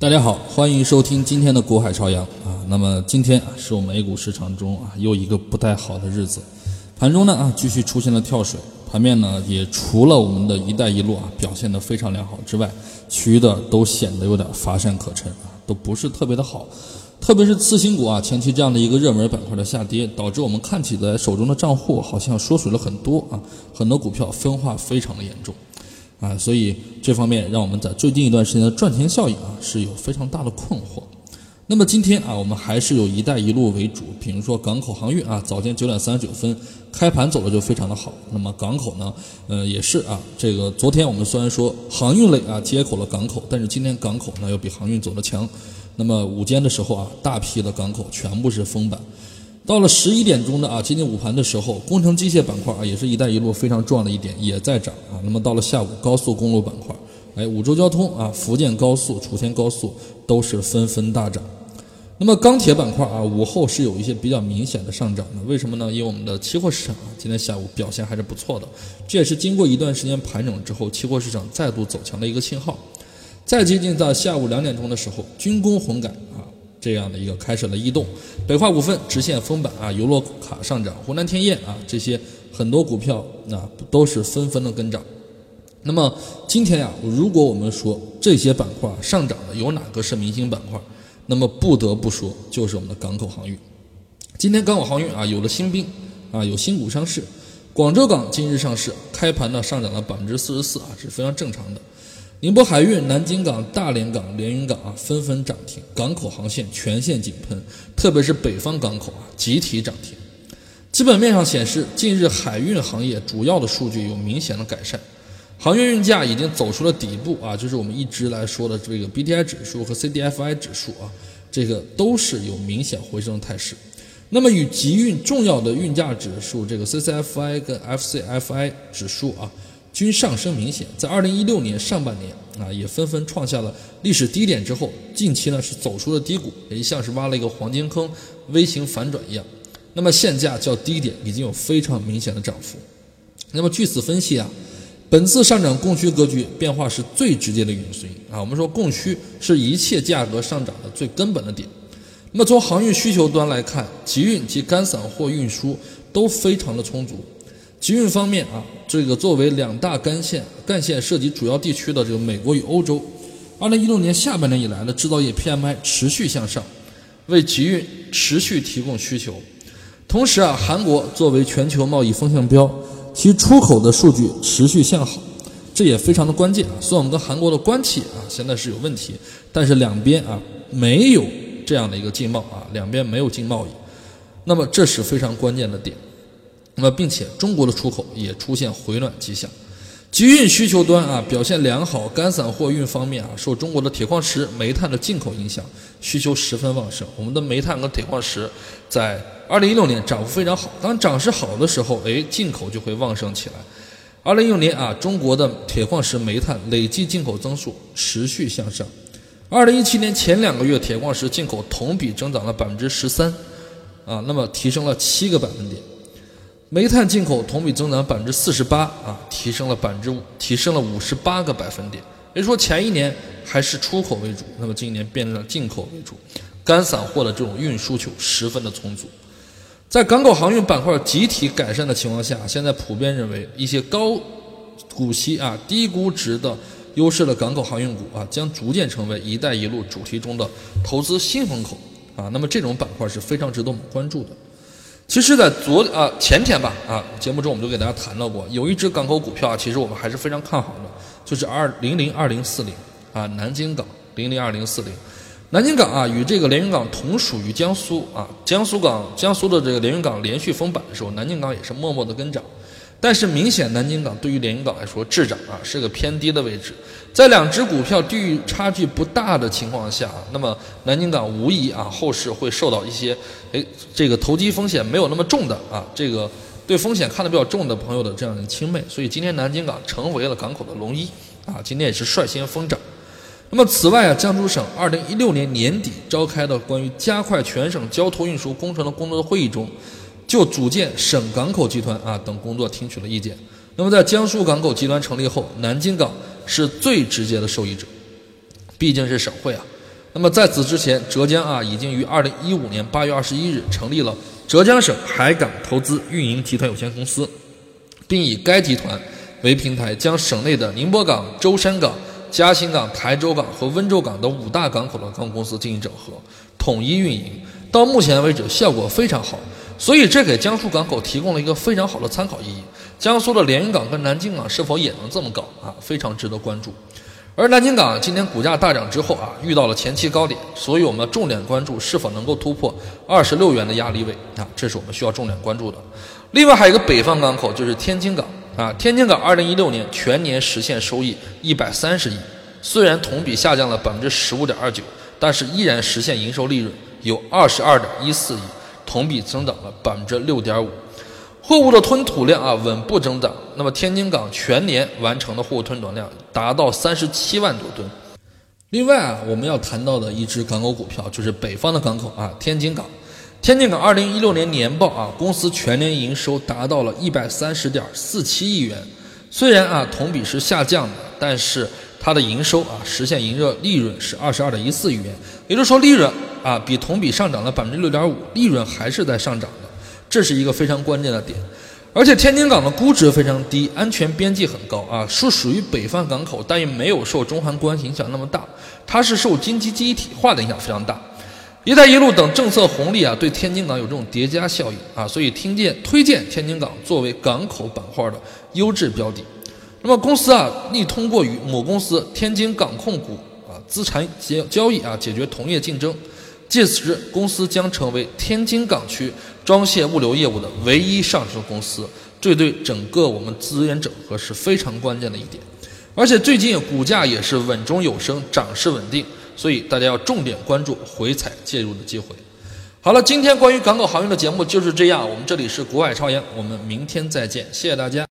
大家好，欢迎收听今天的《股海朝阳》啊。那么今天啊，是我们 A 股市场中啊又一个不太好的日子，盘中呢啊继续出现了跳水，盘面呢也除了我们的一带一路啊表现得非常良好之外，其余的都显得有点乏善可陈啊，都不是特别的好。特别是次新股啊，前期这样的一个热门板块的下跌，导致我们看起来手中的账户好像缩水了很多啊，很多股票分化非常的严重。啊，所以这方面让我们在最近一段时间的赚钱效应啊是有非常大的困惑。那么今天啊，我们还是有一带一路为主，比如说港口航运啊，早间九点三十九分开盘走的就非常的好。那么港口呢，呃，也是啊，这个昨天我们虽然说航运类啊接口了港口，但是今天港口呢要比航运走的强。那么午间的时候啊，大批的港口全部是封板。到了十一点钟的啊，接近午盘的时候，工程机械板块啊，也是一带一路非常重要的一点，也在涨啊。那么到了下午，高速公路板块，哎，五洲交通啊，福建高速、楚天高速都是纷纷大涨。那么钢铁板块啊，午后是有一些比较明显的上涨的，为什么呢？因为我们的期货市场啊，今天下午表现还是不错的，这也是经过一段时间盘整之后，期货市场再度走强的一个信号。再接近到下午两点钟的时候，军工混改。这样的一个开始了异动，北化股份直线封板啊，游乐卡上涨，湖南天燕啊，这些很多股票那都是纷纷的跟涨。那么今天呀，如果我们说这些板块上涨的有哪个是明星板块，那么不得不说就是我们的港口航运。今天港口航运啊有了新兵啊，有新股上市，广州港今日上市，开盘呢上涨了百分之四十四啊，是非常正常的。宁波海运、南京港、大连港、连云港啊，纷纷涨停，港口航线全线井喷，特别是北方港口啊，集体涨停。基本面上显示，近日海运行业主要的数据有明显的改善，航运运价已经走出了底部啊，就是我们一直来说的这个 B D I 指数和 C D F I 指数啊，这个都是有明显回升的态势。那么与集运重要的运价指数这个 C C F I 跟 F C F I 指数啊。均上升明显，在二零一六年上半年啊，也纷纷创下了历史低点之后，近期呢是走出了低谷，也像是挖了一个黄金坑，微型反转一样。那么现价较低点已经有非常明显的涨幅。那么据此分析啊，本次上涨供需格局变化是最直接的原因啊。我们说供需是一切价格上涨的最根本的点。那么从航运需求端来看，集运及干散货运输都非常的充足。集运方面啊，这个作为两大干线干线涉及主要地区的这个美国与欧洲，二零一六年下半年以来的制造业 PMI 持续向上，为集运持续提供需求。同时啊，韩国作为全球贸易风向标，其出口的数据持续向好，这也非常的关键啊。虽然我们跟韩国的关系啊现在是有问题，但是两边啊没有这样的一个经贸啊，两边没有禁贸易，那么这是非常关键的点。那么，并且中国的出口也出现回暖迹象，集运需求端啊表现良好，干散货运方面啊受中国的铁矿石、煤炭的进口影响，需求十分旺盛。我们的煤炭跟铁矿石在二零一六年涨幅非常好，当涨势好的时候，哎，进口就会旺盛起来。二零一六年啊，中国的铁矿石、煤炭累计进口增速持续向上。二零一七年前两个月，铁矿石进口同比增长了百分之十三，啊，那么提升了七个百分点。煤炭进口同比增长百分之四十八啊，提升了百分之五，提升了五十八个百分点。也就是说，前一年还是出口为主，那么今年变成了进口为主，干散货的这种运输就十分的充足。在港口航运板块集体改善的情况下，现在普遍认为一些高股息啊、低估值的优势的港口航运股啊，将逐渐成为“一带一路”主题中的投资新风口啊。那么这种板块是非常值得我们关注的。其实，在昨啊前天吧啊节目中，我们就给大家谈到过，有一只港口股票啊，其实我们还是非常看好的，就是二零零二零四零啊，南京港零零二零四零，南京港啊与这个连云港同属于江苏啊，江苏港江苏的这个连云港连续封板的时候，南京港也是默默的跟涨。但是明显，南京港对于连云港来说，滞涨啊是个偏低的位置。在两只股票地域差距不大的情况下，那么南京港无疑啊后市会受到一些，哎，这个投机风险没有那么重的啊，这个对风险看得比较重的朋友的这样的青睐。所以今天南京港成为了港口的龙一啊，今天也是率先疯涨。那么此外啊，江苏省二零一六年年底召开的关于加快全省交通运输工程的工作会议中。就组建省港口集团啊等工作听取了意见。那么在江苏港口集团成立后，南京港是最直接的受益者，毕竟是省会啊。那么在此之前，浙江啊已经于二零一五年八月二十一日成立了浙江省海港投资运营集团有限公司，并以该集团为平台，将省内的宁波港、舟山港、嘉兴港、台州港和温州港等五大港口的港口公司进行整合，统一运营。到目前为止，效果非常好，所以这给江苏港口提供了一个非常好的参考意义。江苏的连云港跟南京港是否也能这么搞啊？非常值得关注。而南京港今天股价大涨之后啊，遇到了前期高点，所以我们重点关注是否能够突破二十六元的压力位啊，这是我们需要重点关注的。另外还有一个北方港口就是天津港啊，天津港二零一六年全年实现收益一百三十亿，虽然同比下降了百分之十五点二九，但是依然实现营收利润有二十二点一四亿，同比增长了百分之六点五。货物的吞吐量啊稳步增长，那么天津港全年完成的货物吞吐量达到三十七万多吨。另外啊，我们要谈到的一只港口股票就是北方的港口啊，天津港。天津港二零一六年年报啊，公司全年营收达到了一百三十点四七亿元，虽然啊同比是下降的，但是它的营收啊实现营业利润是二十二点一四亿元，也就是说利润啊比同比上涨了百分之六点五，利润还是在上涨的。这是一个非常关键的点，而且天津港的估值非常低，安全边际很高啊，是属于北方港口，但也没有受中韩关系影响那么大，它是受经济集体化的影响非常大。一带一路等政策红利啊，对天津港有这种叠加效应啊，所以听见推荐天津港作为港口板块的优质标的。那么公司啊，拟通过与母公司天津港控股啊资产交交易啊，解决同业竞争。届时，公司将成为天津港区装卸物流业务的唯一上市公司，这对整个我们资源整合是非常关键的一点。而且最近股价也是稳中有升，涨势稳定，所以大家要重点关注回踩介入的机会。好了，今天关于港口航运的节目就是这样，我们这里是国海超言，我们明天再见，谢谢大家。